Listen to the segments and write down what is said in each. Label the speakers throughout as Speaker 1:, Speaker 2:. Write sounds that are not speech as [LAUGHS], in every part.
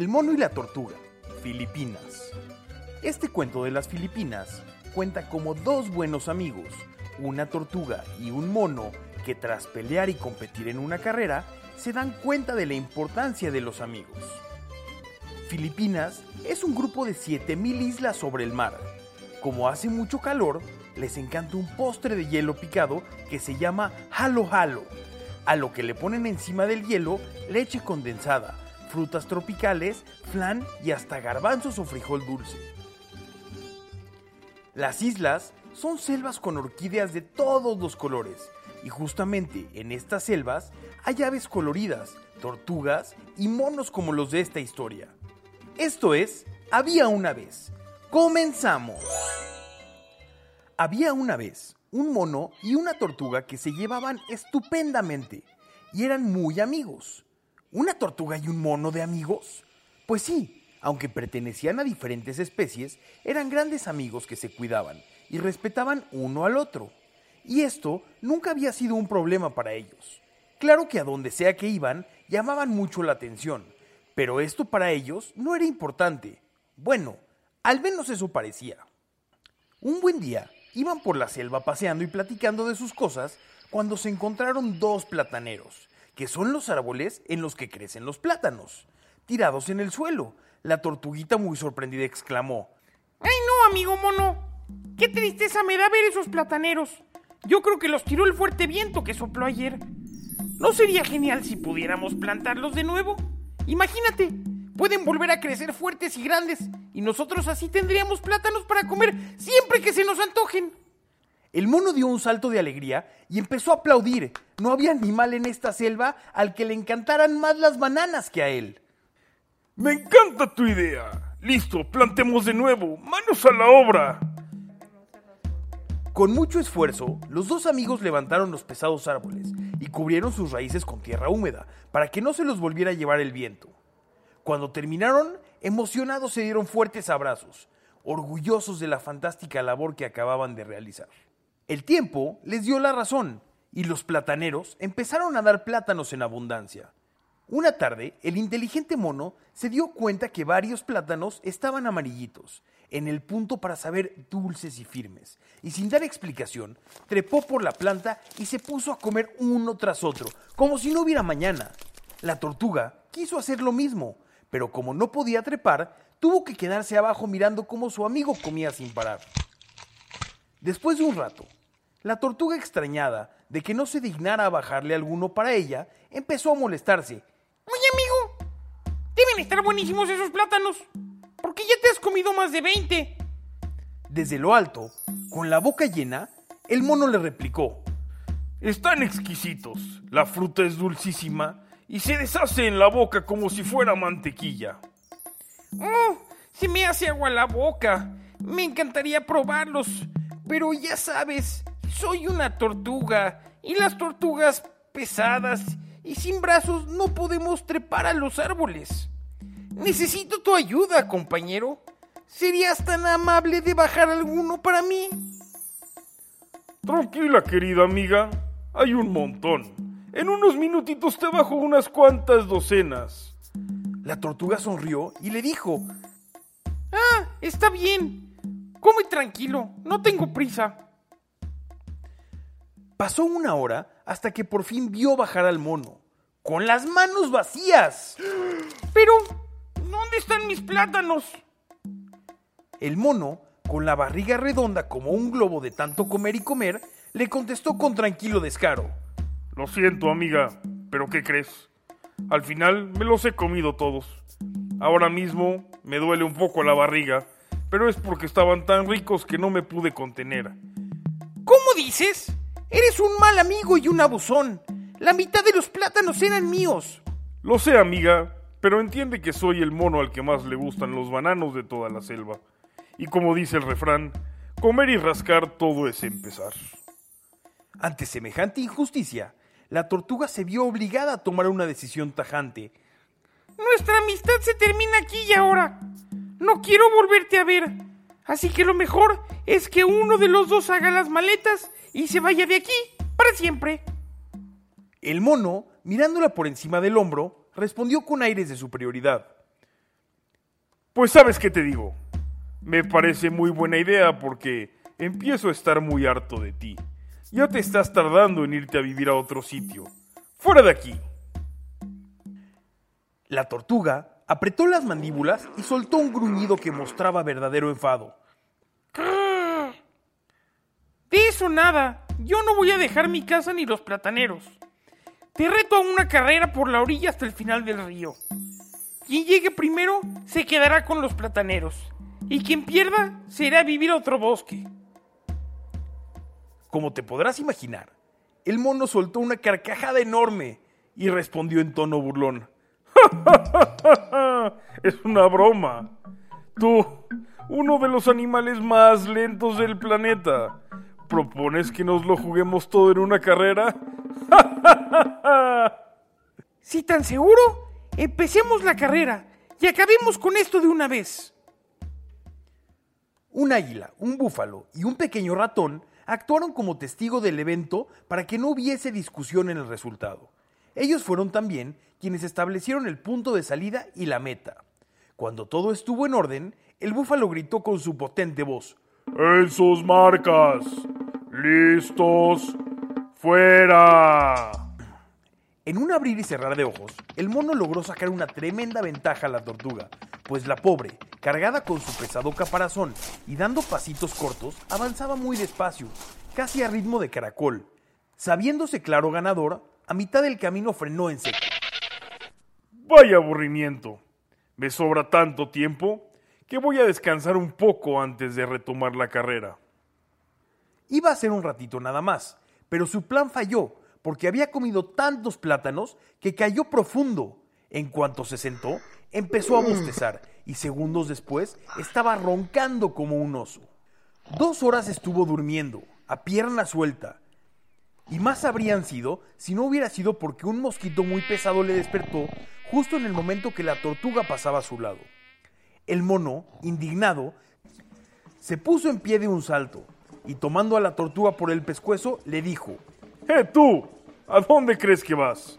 Speaker 1: El mono y la tortuga, Filipinas. Este cuento de las Filipinas cuenta como dos buenos amigos, una tortuga y un mono, que tras pelear y competir en una carrera, se dan cuenta de la importancia de los amigos. Filipinas es un grupo de 7000 islas sobre el mar. Como hace mucho calor, les encanta un postre de hielo picado que se llama halo halo, a lo que le ponen encima del hielo leche condensada, frutas tropicales, flan y hasta garbanzos o frijol dulce. Las islas son selvas con orquídeas de todos los colores y justamente en estas selvas hay aves coloridas, tortugas y monos como los de esta historia. Esto es, había una vez. Comenzamos. Había una vez un mono y una tortuga que se llevaban estupendamente y eran muy amigos. ¿Una tortuga y un mono de amigos? Pues sí, aunque pertenecían a diferentes especies, eran grandes amigos que se cuidaban y respetaban uno al otro. Y esto nunca había sido un problema para ellos. Claro que a donde sea que iban, llamaban mucho la atención, pero esto para ellos no era importante. Bueno, al menos eso parecía. Un buen día, iban por la selva paseando y platicando de sus cosas cuando se encontraron dos plataneros, que son los árboles en los que crecen los plátanos, tirados en el suelo. La tortuguita muy sorprendida exclamó,
Speaker 2: ¡Ay no, amigo mono! ¡Qué tristeza me da ver esos plataneros! Yo creo que los tiró el fuerte viento que sopló ayer. ¿No sería genial si pudiéramos plantarlos de nuevo? Imagínate, pueden volver a crecer fuertes y grandes y nosotros así tendríamos plátanos para comer siempre que se nos antojen.
Speaker 1: El mono dio un salto de alegría y empezó a aplaudir. No había animal en esta selva al que le encantaran más las bananas que a él.
Speaker 3: Me encanta tu idea. Listo, plantemos de nuevo. Manos a la obra.
Speaker 1: Con mucho esfuerzo, los dos amigos levantaron los pesados árboles y cubrieron sus raíces con tierra húmeda para que no se los volviera a llevar el viento. Cuando terminaron, emocionados se dieron fuertes abrazos, orgullosos de la fantástica labor que acababan de realizar. El tiempo les dio la razón y los plataneros empezaron a dar plátanos en abundancia. Una tarde, el inteligente mono se dio cuenta que varios plátanos estaban amarillitos, en el punto para saber dulces y firmes, y sin dar explicación, trepó por la planta y se puso a comer uno tras otro, como si no hubiera mañana. La tortuga quiso hacer lo mismo, pero como no podía trepar, tuvo que quedarse abajo mirando cómo su amigo comía sin parar. Después de un rato, la tortuga extrañada de que no se dignara a bajarle alguno para ella, empezó a molestarse.
Speaker 2: Oye, amigo, deben estar buenísimos esos plátanos. Porque ya te has comido más de 20.
Speaker 1: Desde lo alto, con la boca llena, el mono le replicó.
Speaker 3: Están exquisitos. La fruta es dulcísima y se deshace en la boca como si fuera mantequilla.
Speaker 2: Oh, se me hace agua la boca. Me encantaría probarlos. Pero ya sabes, soy una tortuga y las tortugas pesadas y sin brazos no podemos trepar a los árboles. Necesito tu ayuda, compañero. ¿Serías tan amable de bajar alguno para mí?
Speaker 3: Tranquila, querida amiga. Hay un montón. En unos minutitos te bajo unas cuantas docenas.
Speaker 1: La tortuga sonrió y le dijo,
Speaker 2: Ah, está bien. Come tranquilo, no tengo prisa.
Speaker 1: Pasó una hora hasta que por fin vio bajar al mono, con las manos vacías.
Speaker 2: Pero, ¿dónde están mis plátanos?
Speaker 1: El mono, con la barriga redonda como un globo de tanto comer y comer, le contestó con tranquilo descaro.
Speaker 3: Lo siento, amiga, pero ¿qué crees? Al final me los he comido todos. Ahora mismo me duele un poco la barriga, pero es porque estaban tan ricos que no me pude contener.
Speaker 2: ¿Cómo dices? Eres un mal amigo y un abusón. La mitad de los plátanos eran míos.
Speaker 3: Lo sé, amiga, pero entiende que soy el mono al que más le gustan los bananos de toda la selva. Y como dice el refrán, comer y rascar todo es empezar.
Speaker 1: Ante semejante injusticia, la tortuga se vio obligada a tomar una decisión tajante.
Speaker 2: Nuestra amistad se termina aquí y ahora. No quiero volverte a ver. Así que lo mejor es que uno de los dos haga las maletas y se vaya de aquí para siempre.
Speaker 1: El mono, mirándola por encima del hombro, respondió con aires de superioridad.
Speaker 3: Pues sabes qué te digo. Me parece muy buena idea porque empiezo a estar muy harto de ti. Ya te estás tardando en irte a vivir a otro sitio. Fuera de aquí.
Speaker 1: La tortuga apretó las mandíbulas y soltó un gruñido que mostraba verdadero enfado.
Speaker 2: De eso nada. Yo no voy a dejar mi casa ni los plataneros. Te reto a una carrera por la orilla hasta el final del río. Quien llegue primero se quedará con los plataneros. Y quien pierda se irá a vivir a otro bosque.
Speaker 1: Como te podrás imaginar, el mono soltó una carcajada enorme y respondió en tono burlón. [LAUGHS]
Speaker 3: es una broma. Tú, uno de los animales más lentos del planeta, ¿propones que nos lo juguemos todo en una carrera? [LAUGHS]
Speaker 2: si tan seguro, empecemos la carrera y acabemos con esto de una vez.
Speaker 1: Un águila, un búfalo y un pequeño ratón actuaron como testigo del evento para que no hubiese discusión en el resultado. Ellos fueron también quienes establecieron el punto de salida y la meta. Cuando todo estuvo en orden, el búfalo gritó con su potente voz.
Speaker 3: En sus marcas. Listos. Fuera.
Speaker 1: En un abrir y cerrar de ojos, el mono logró sacar una tremenda ventaja a la tortuga, pues la pobre, cargada con su pesado caparazón y dando pasitos cortos, avanzaba muy despacio, casi a ritmo de caracol. Sabiéndose claro ganador, a mitad del camino frenó en seco.
Speaker 3: Vaya aburrimiento. Me sobra tanto tiempo que voy a descansar un poco antes de retomar la carrera.
Speaker 1: Iba a ser un ratito nada más, pero su plan falló porque había comido tantos plátanos que cayó profundo. En cuanto se sentó, empezó a bostezar y segundos después estaba roncando como un oso. Dos horas estuvo durmiendo, a pierna suelta. Y más habrían sido si no hubiera sido porque un mosquito muy pesado le despertó justo en el momento que la tortuga pasaba a su lado. El mono, indignado, se puso en pie de un salto y tomando a la tortuga por el pescuezo le dijo,
Speaker 3: ¡Eh tú! ¿A dónde crees que vas?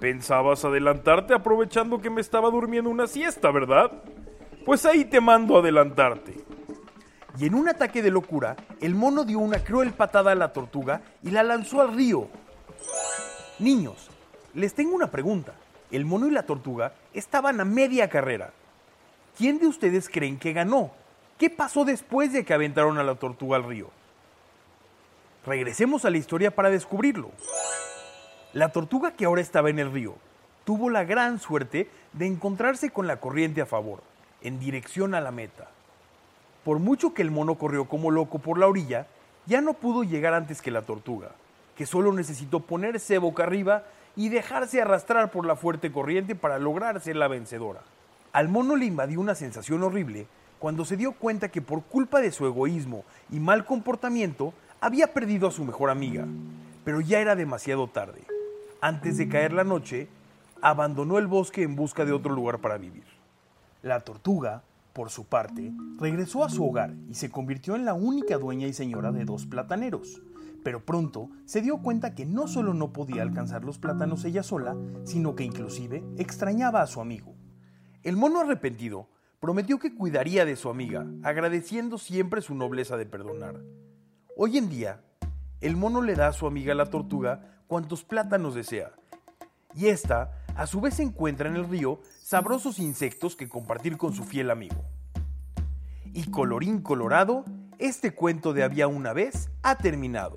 Speaker 3: Pensabas adelantarte aprovechando que me estaba durmiendo una siesta, ¿verdad? Pues ahí te mando a adelantarte.
Speaker 1: Y en un ataque de locura, el mono dio una cruel patada a la tortuga y la lanzó al río. Niños, les tengo una pregunta. El mono y la tortuga estaban a media carrera. ¿Quién de ustedes creen que ganó? ¿Qué pasó después de que aventaron a la tortuga al río? Regresemos a la historia para descubrirlo. La tortuga que ahora estaba en el río tuvo la gran suerte de encontrarse con la corriente a favor, en dirección a la meta. Por mucho que el mono corrió como loco por la orilla, ya no pudo llegar antes que la tortuga, que solo necesitó ponerse boca arriba y dejarse arrastrar por la fuerte corriente para lograr ser la vencedora. Al mono le invadió una sensación horrible cuando se dio cuenta que por culpa de su egoísmo y mal comportamiento había perdido a su mejor amiga, pero ya era demasiado tarde antes de caer la noche, abandonó el bosque en busca de otro lugar para vivir. La tortuga, por su parte, regresó a su hogar y se convirtió en la única dueña y señora de dos plataneros. Pero pronto se dio cuenta que no solo no podía alcanzar los plátanos ella sola, sino que inclusive extrañaba a su amigo. El mono arrepentido prometió que cuidaría de su amiga, agradeciendo siempre su nobleza de perdonar. Hoy en día, el mono le da a su amiga la tortuga cuantos plátanos desea, y ésta, a su vez, encuentra en el río sabrosos insectos que compartir con su fiel amigo. Y colorín colorado, este cuento de había una vez ha terminado.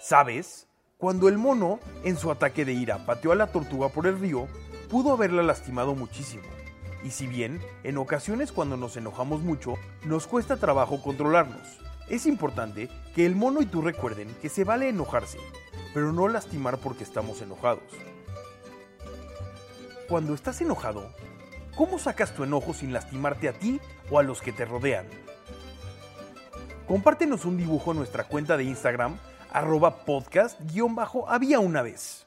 Speaker 1: ¿Sabes? Cuando el mono, en su ataque de ira, pateó a la tortuga por el río, pudo haberla lastimado muchísimo. Y si bien, en ocasiones cuando nos enojamos mucho, nos cuesta trabajo controlarnos, es importante que el mono y tú recuerden que se vale enojarse, pero no lastimar porque estamos enojados. Cuando estás enojado, ¿cómo sacas tu enojo sin lastimarte a ti o a los que te rodean? Compártenos un dibujo en nuestra cuenta de Instagram, arroba podcast-había una vez.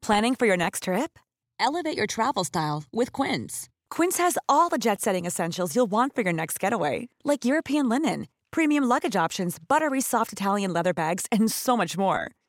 Speaker 4: Planning for your next trip? Elevate your travel style with Quince. Quince has all the jet setting essentials you'll want for your next getaway, like European linen, premium luggage options, buttery soft Italian leather bags, and so much more.